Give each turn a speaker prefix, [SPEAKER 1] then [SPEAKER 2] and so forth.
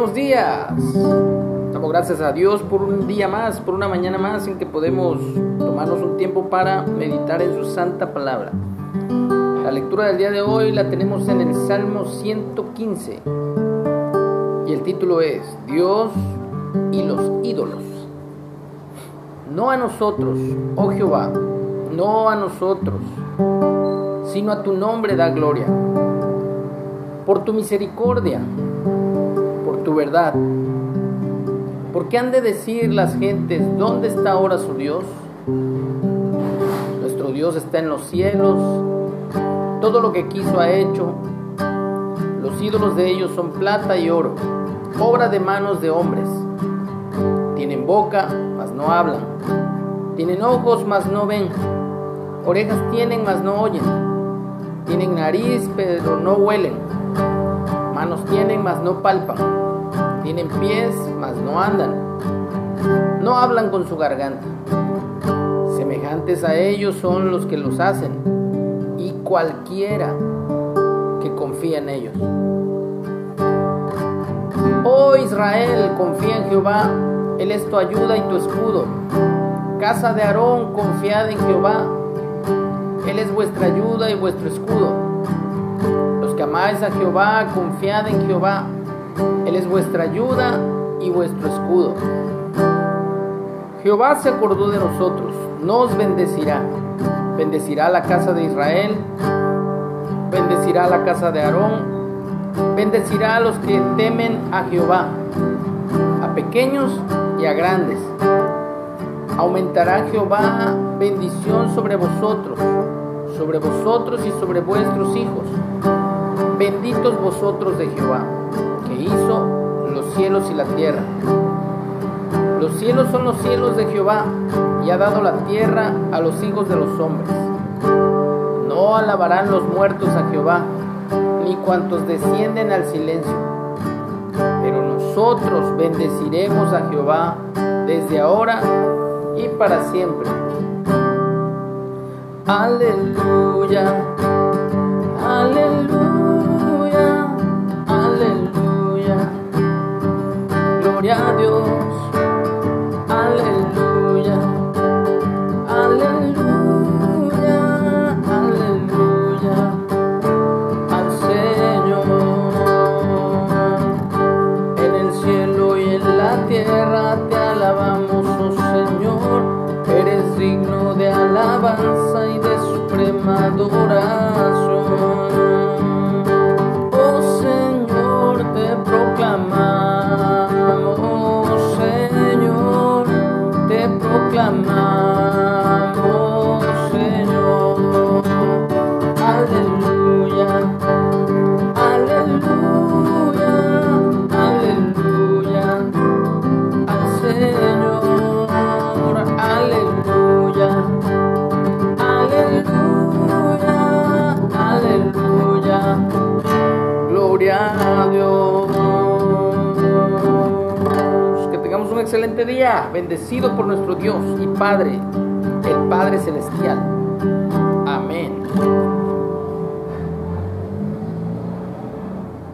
[SPEAKER 1] buenos días. Damos gracias a Dios por un día más, por una mañana más en que podemos tomarnos un tiempo para meditar en su santa palabra. La lectura del día de hoy la tenemos en el Salmo 115 y el título es Dios y los ídolos. No a nosotros, oh Jehová, no a nosotros, sino a tu nombre da gloria. Por tu misericordia, tu verdad. porque han de decir las gentes, ¿dónde está ahora su Dios? Nuestro Dios está en los cielos, todo lo que quiso ha hecho. Los ídolos de ellos son plata y oro, obra de manos de hombres. Tienen boca, mas no hablan. Tienen ojos, mas no ven. Orejas tienen, mas no oyen. Tienen nariz, pero no huelen. Manos tienen, mas no palpan tienen pies, mas no andan. No hablan con su garganta. Semejantes a ellos son los que los hacen, y cualquiera que confía en ellos. Oh Israel, confía en Jehová, Él es tu ayuda y tu escudo. Casa de Aarón, confiad en Jehová, Él es vuestra ayuda y vuestro escudo. Los que amáis a Jehová, confiad en Jehová él es vuestra ayuda y vuestro escudo. Jehová se acordó de nosotros, nos bendecirá. Bendecirá la casa de Israel, bendecirá la casa de Aarón, bendecirá a los que temen a Jehová, a pequeños y a grandes. Aumentará Jehová bendición sobre vosotros, sobre vosotros y sobre vuestros hijos. Benditos vosotros de Jehová hizo los cielos y la tierra. Los cielos son los cielos de Jehová y ha dado la tierra a los hijos de los hombres. No alabarán los muertos a Jehová, ni cuantos descienden al silencio. Pero nosotros bendeciremos a Jehová desde ahora y para siempre. Aleluya. A Dios. Aleluya, aleluya, aleluya al Señor. En el cielo y en la tierra te alabamos, excelente día, bendecido por nuestro Dios y Padre, el Padre Celestial. Amén.